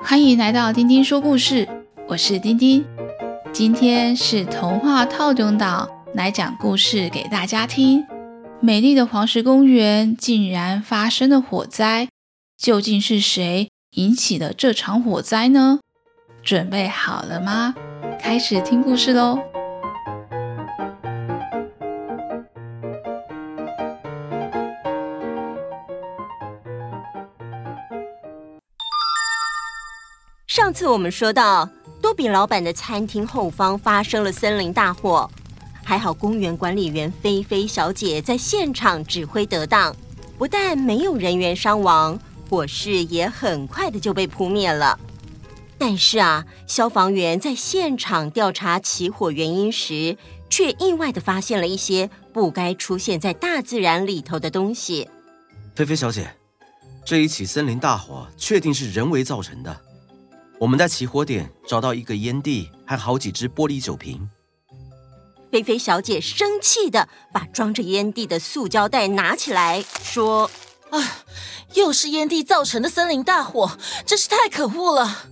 欢迎来到丁丁说故事，我是丁丁。今天是童话套中岛来讲故事给大家听。美丽的黄石公园竟然发生了火灾，究竟是谁引起的这场火灾呢？准备好了吗？开始听故事喽！上次我们说到，多比老板的餐厅后方发生了森林大火，还好公园管理员菲菲小姐在现场指挥得当，不但没有人员伤亡，火势也很快的就被扑灭了。但是啊，消防员在现场调查起火原因时，却意外的发现了一些不该出现在大自然里头的东西。菲菲小姐，这一起森林大火确定是人为造成的。我们在起火点找到一个烟蒂和好几只玻璃酒瓶。菲菲小姐生气的把装着烟蒂的塑胶袋拿起来，说：“啊，又是烟蒂造成的森林大火，真是太可恶了！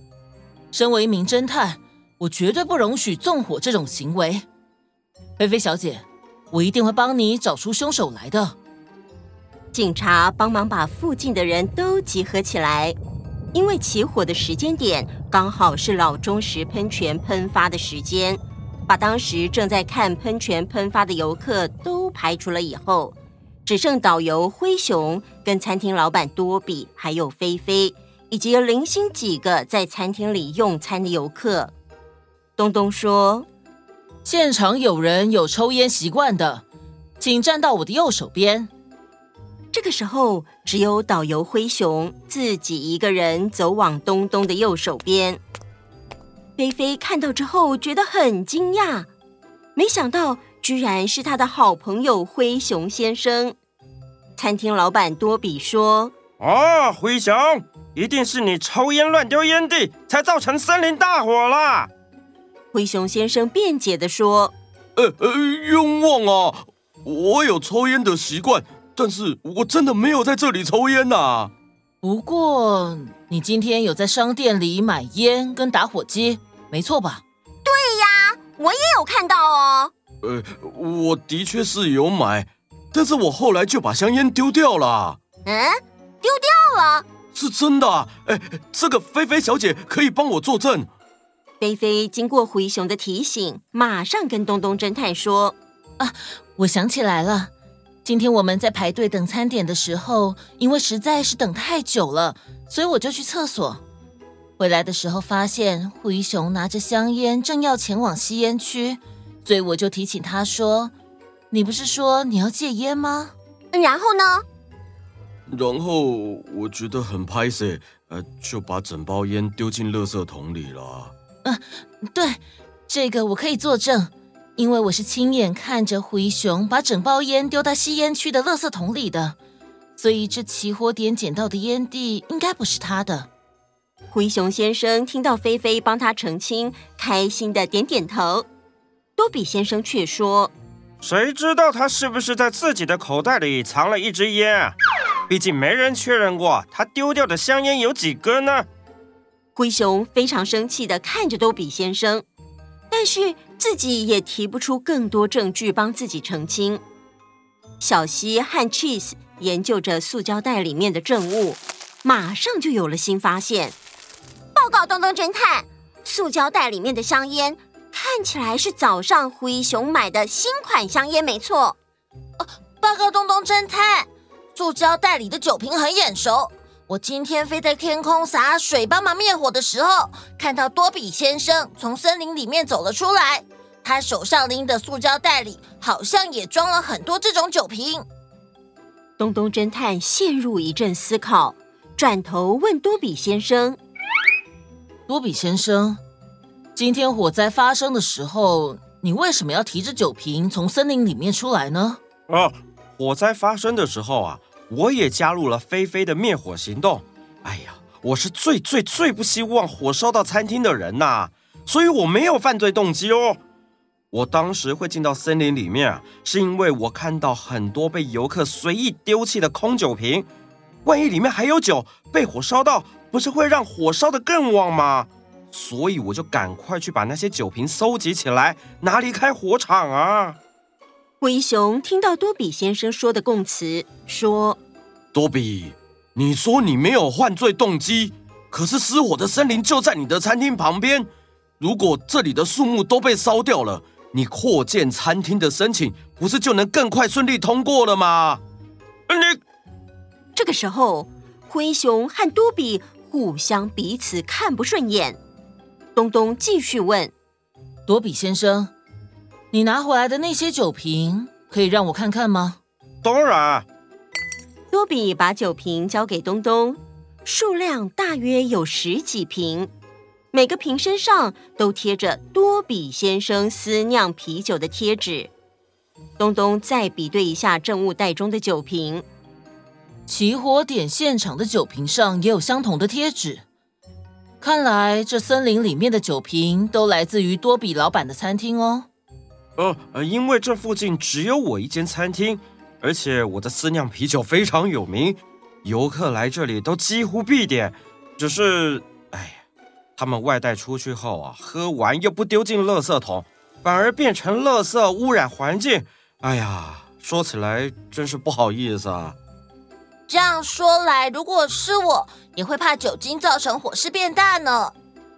身为一名侦探，我绝对不容许纵火这种行为。菲菲小姐，我一定会帮你找出凶手来的。”警察帮忙把附近的人都集合起来。因为起火的时间点刚好是老钟石喷泉喷发的时间，把当时正在看喷泉喷发的游客都排除了以后，只剩导游灰熊跟餐厅老板多比还有菲菲，以及零星几个在餐厅里用餐的游客。东东说：“现场有人有抽烟习惯的，请站到我的右手边。”这个时候，只有导游灰熊自己一个人走往东东的右手边。菲菲看到之后觉得很惊讶，没想到居然是他的好朋友灰熊先生。餐厅老板多比说：“啊，灰熊，一定是你抽烟乱丢烟蒂，才造成森林大火啦！”灰熊先生辩解的说：“呃呃，冤枉啊，我有抽烟的习惯。”但是我真的没有在这里抽烟呐、啊。不过你今天有在商店里买烟跟打火机，没错吧？对呀，我也有看到哦。呃，我的确是有买，但是我后来就把香烟丢掉了。嗯，丢掉了？是真的。哎，这个菲菲小姐可以帮我作证。菲菲经过灰熊的提醒，马上跟东东侦探说：“啊，我想起来了。”今天我们在排队等餐点的时候，因为实在是等太久了，所以我就去厕所。回来的时候发现胡一雄拿着香烟，正要前往吸烟区，所以我就提醒他说：“你不是说你要戒烟吗？”然后呢？然后我觉得很拍谢，呃，就把整包烟丢进垃圾桶里了。嗯、呃，对，这个我可以作证。因为我是亲眼看着灰熊把整包烟丢到吸烟区的垃圾桶里的，所以这起火点捡到的烟蒂应该不是他的。灰熊先生听到菲菲帮他澄清，开心的点点头。多比先生却说：“谁知道他是不是在自己的口袋里藏了一支烟？毕竟没人确认过他丢掉的香烟有几根呢。”灰熊非常生气的看着多比先生，但是。自己也提不出更多证据帮自己澄清。小西和 Cheese 研究着塑胶袋里面的证物，马上就有了新发现。报告东东侦探，塑胶袋里面的香烟看起来是早上灰熊买的新款香烟，没错。哦，报告东东侦探，塑胶袋里的酒瓶很眼熟。我今天飞在天空洒水帮忙灭火的时候，看到多比先生从森林里面走了出来。他手上拎的塑胶袋里好像也装了很多这种酒瓶。东东侦探陷入一阵思考，转头问多比先生：“多比先生，今天火灾发生的时候，你为什么要提着酒瓶从森林里面出来呢？”啊，火灾发生的时候啊，我也加入了菲菲的灭火行动。哎呀，我是最最最不希望火烧到餐厅的人呐，所以我没有犯罪动机哦。我当时会进到森林里面啊，是因为我看到很多被游客随意丢弃的空酒瓶，万一里面还有酒，被火烧到，不是会让火烧得更旺吗？所以我就赶快去把那些酒瓶搜集起来，拿离开火场啊。灰熊听到多比先生说的供词，说：“多比，你说你没有犯罪动机，可是失火的森林就在你的餐厅旁边，如果这里的树木都被烧掉了。”你扩建餐厅的申请不是就能更快顺利通过了吗？你这个时候，灰熊和多比互相彼此看不顺眼。东东继续问：“多比先生，你拿回来的那些酒瓶可以让我看看吗？”“当然。”多比把酒瓶交给东东，数量大约有十几瓶。每个瓶身上都贴着多比先生私酿啤酒的贴纸。东东再比对一下证物袋中的酒瓶，起火点现场的酒瓶上也有相同的贴纸。看来这森林里面的酒瓶都来自于多比老板的餐厅哦。呃呃，因为这附近只有我一间餐厅，而且我的私酿啤酒非常有名，游客来这里都几乎必点。只是，哎。他们外带出去后啊，喝完又不丢进垃圾桶，反而变成垃圾污染环境。哎呀，说起来真是不好意思啊。这样说来，如果是我，也会怕酒精造成火势变大呢。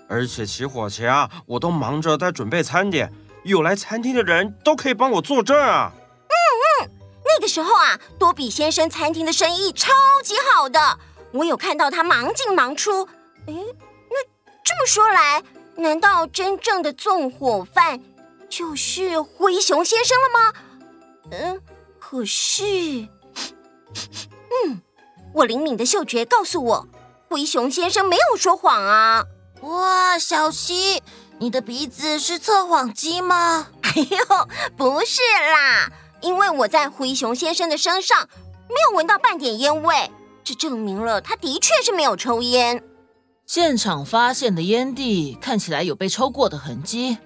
而且起火前啊，我都忙着在准备餐点，有来餐厅的人都可以帮我作证啊。嗯嗯，那个时候啊，多比先生餐厅的生意超级好的，我有看到他忙进忙出。哎。这么说来，难道真正的纵火犯就是灰熊先生了吗？嗯，可是，嗯，我灵敏的嗅觉告诉我，灰熊先生没有说谎啊！哇，小希，你的鼻子是测谎机吗？哎呦，不是啦，因为我在灰熊先生的身上没有闻到半点烟味，这证明了他的确是没有抽烟。现场发现的烟蒂看起来有被抽过的痕迹。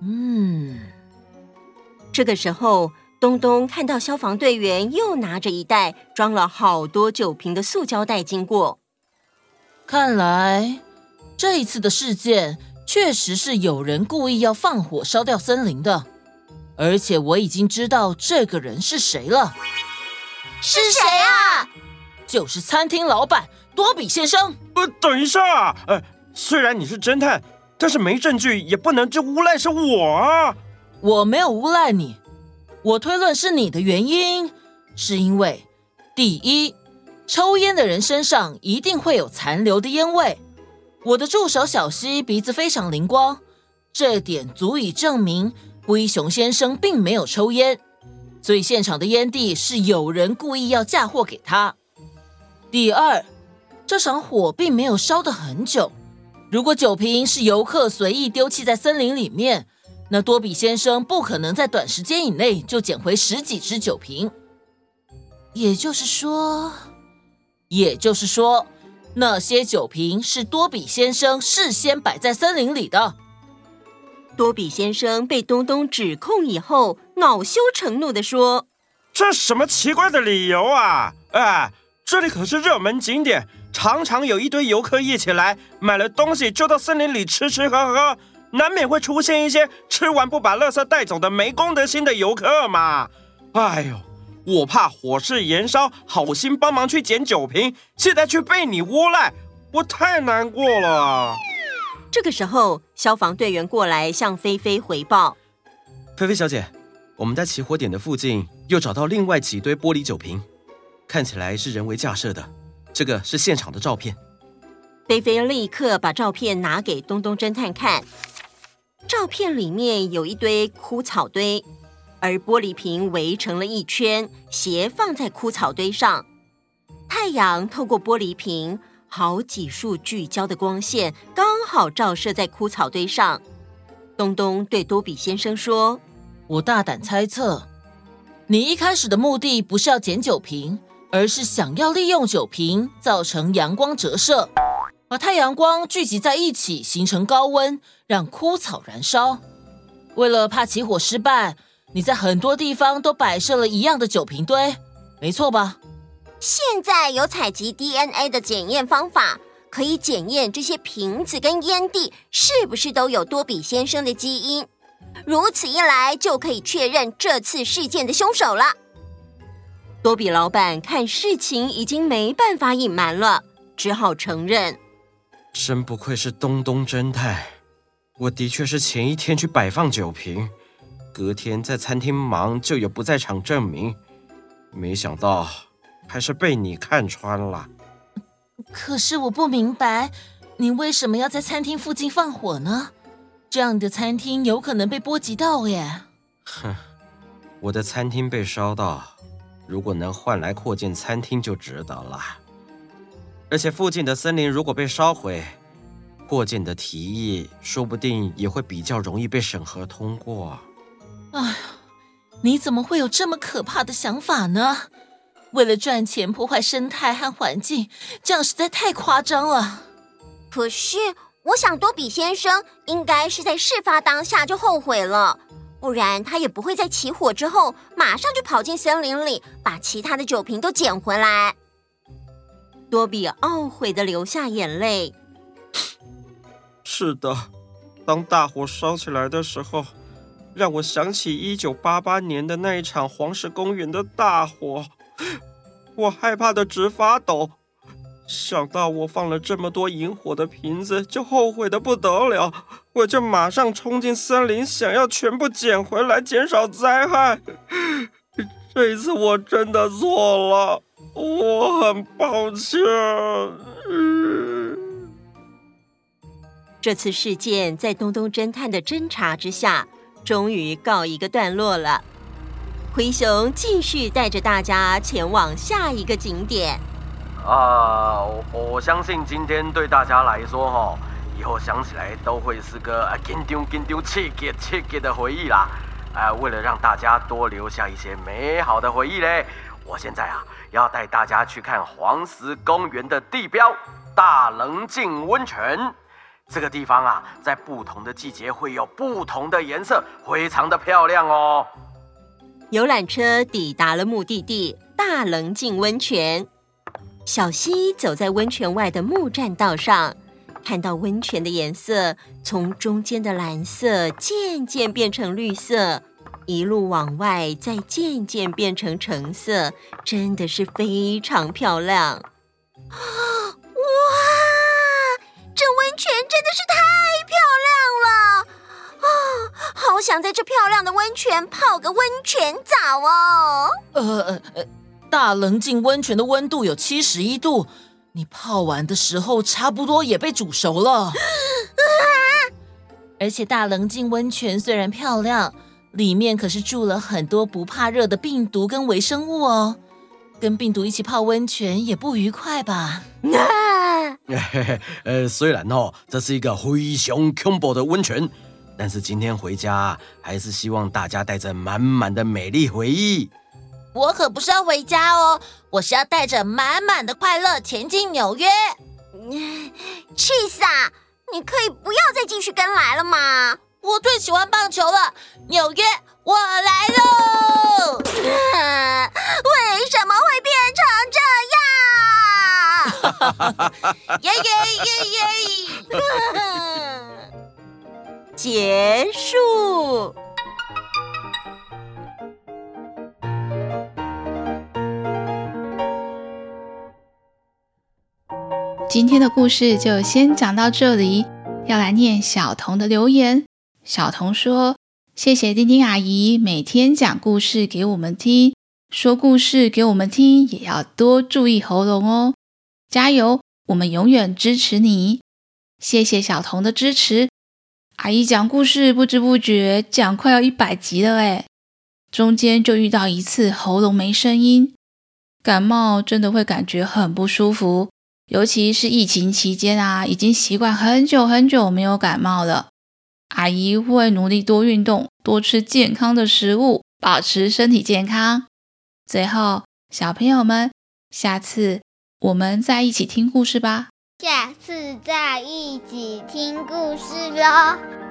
嗯，这个时候，东东看到消防队员又拿着一袋装了好多酒瓶的塑胶袋经过。看来这一次的事件确实是有人故意要放火烧掉森林的，而且我已经知道这个人是谁了。是谁啊？就是餐厅老板。多比先生，呃，等一下，呃，虽然你是侦探，但是没证据也不能就诬赖是我啊！我没有诬赖你，我推论是你的原因，是因为第一，抽烟的人身上一定会有残留的烟味。我的助手小西鼻子非常灵光，这点足以证明灰熊先生并没有抽烟，所以现场的烟蒂是有人故意要嫁祸给他。第二。这场火并没有烧得很久。如果酒瓶是游客随意丢弃在森林里面，那多比先生不可能在短时间以内就捡回十几只酒瓶。也就是说，也就是说，那些酒瓶是多比先生事先摆在森林里的。多比先生被东东指控以后，恼羞成怒地说：“这什么奇怪的理由啊！哎，这里可是热门景点。”常常有一堆游客一起来买了东西，就到森林里吃吃喝喝，难免会出现一些吃完不把垃圾带走的没公德心的游客嘛。哎呦，我怕火势延烧，好心帮忙去捡酒瓶，现在却被你诬赖，我太难过了。这个时候，消防队员过来向菲菲回报：“菲菲小姐，我们在起火点的附近又找到另外几堆玻璃酒瓶，看起来是人为架设的。”这个是现场的照片。菲菲立刻把照片拿给东东侦探看。照片里面有一堆枯草堆，而玻璃瓶围成了一圈，斜放在枯草堆上。太阳透过玻璃瓶，好几束聚焦的光线刚好照射在枯草堆上。东东对多比先生说：“我大胆猜测，你一开始的目的不是要捡酒瓶。”而是想要利用酒瓶造成阳光折射，把太阳光聚集在一起，形成高温，让枯草燃烧。为了怕起火失败，你在很多地方都摆设了一样的酒瓶堆，没错吧？现在有采集 DNA 的检验方法，可以检验这些瓶子跟烟蒂是不是都有多比先生的基因。如此一来，就可以确认这次事件的凶手了。多比老板看事情已经没办法隐瞒了，只好承认：真不愧是东东侦探，我的确是前一天去摆放酒瓶，隔天在餐厅忙就有不在场证明，没想到还是被你看穿了。可是我不明白，你为什么要在餐厅附近放火呢？这样的餐厅有可能被波及到耶。哼，我的餐厅被烧到，如果能换来扩建餐厅就值得了。而且附近的森林如果被烧毁，扩建的提议说不定也会比较容易被审核通过。哎呀，你怎么会有这么可怕的想法呢？为了赚钱破坏生态和环境，这样实在太夸张了。可是。我想多比先生应该是在事发当下就后悔了，不然他也不会在起火之后马上就跑进森林里，把其他的酒瓶都捡回来。多比懊悔的流下眼泪。是的，当大火烧起来的时候，让我想起一九八八年的那一场黄石公园的大火，我害怕的直发抖。想到我放了这么多引火的瓶子，就后悔的不得了。我就马上冲进森林，想要全部捡回来，减少灾害。这一次我真的错了，我很抱歉。这次事件在东东侦探的侦查之下，终于告一个段落了。灰熊继续带着大家前往下一个景点。啊，我我相信今天对大家来说，哈，以后想起来都会是个啊紧张紧张、刺激刺激的回忆啦。啊，为了让大家多留下一些美好的回忆嘞，我现在啊要带大家去看黄石公园的地标大棱镜温泉。这个地方啊，在不同的季节会有不同的颜色，非常的漂亮哦。游览车抵达了目的地大棱镜温泉。小溪走在温泉外的木栈道上，看到温泉的颜色从中间的蓝色渐渐变成绿色，一路往外再渐渐变成橙色，真的是非常漂亮。啊 哇，这温泉真的是太漂亮了啊！好想在这漂亮的温泉泡个温泉澡哦。呃呃。大棱镜温泉的温度有七十一度，你泡完的时候差不多也被煮熟了。而且大棱镜温泉虽然漂亮，里面可是住了很多不怕热的病毒跟微生物哦。跟病毒一起泡温泉也不愉快吧？呃，虽然哦，这是一个灰熊 combo 的温泉，但是今天回家还是希望大家带着满满的美丽回忆。我可不是要回家哦，我是要带着满满的快乐前进纽约。起司啊，你可以不要再继续跟来了吗？我最喜欢棒球了，纽约，我来喽！为什么会变成这样？耶 耶耶耶！结束。今天的故事就先讲到这里，要来念小童的留言。小童说：“谢谢丁丁阿姨每天讲故事给我们听，说故事给我们听，也要多注意喉咙哦，加油！我们永远支持你。谢谢小童的支持。阿姨讲故事不知不觉讲快要一百集了诶，中间就遇到一次喉咙没声音，感冒真的会感觉很不舒服。”尤其是疫情期间啊，已经习惯很久很久没有感冒了。阿姨会努力多运动，多吃健康的食物，保持身体健康。最后，小朋友们，下次我们再一起听故事吧。下次再一起听故事喽。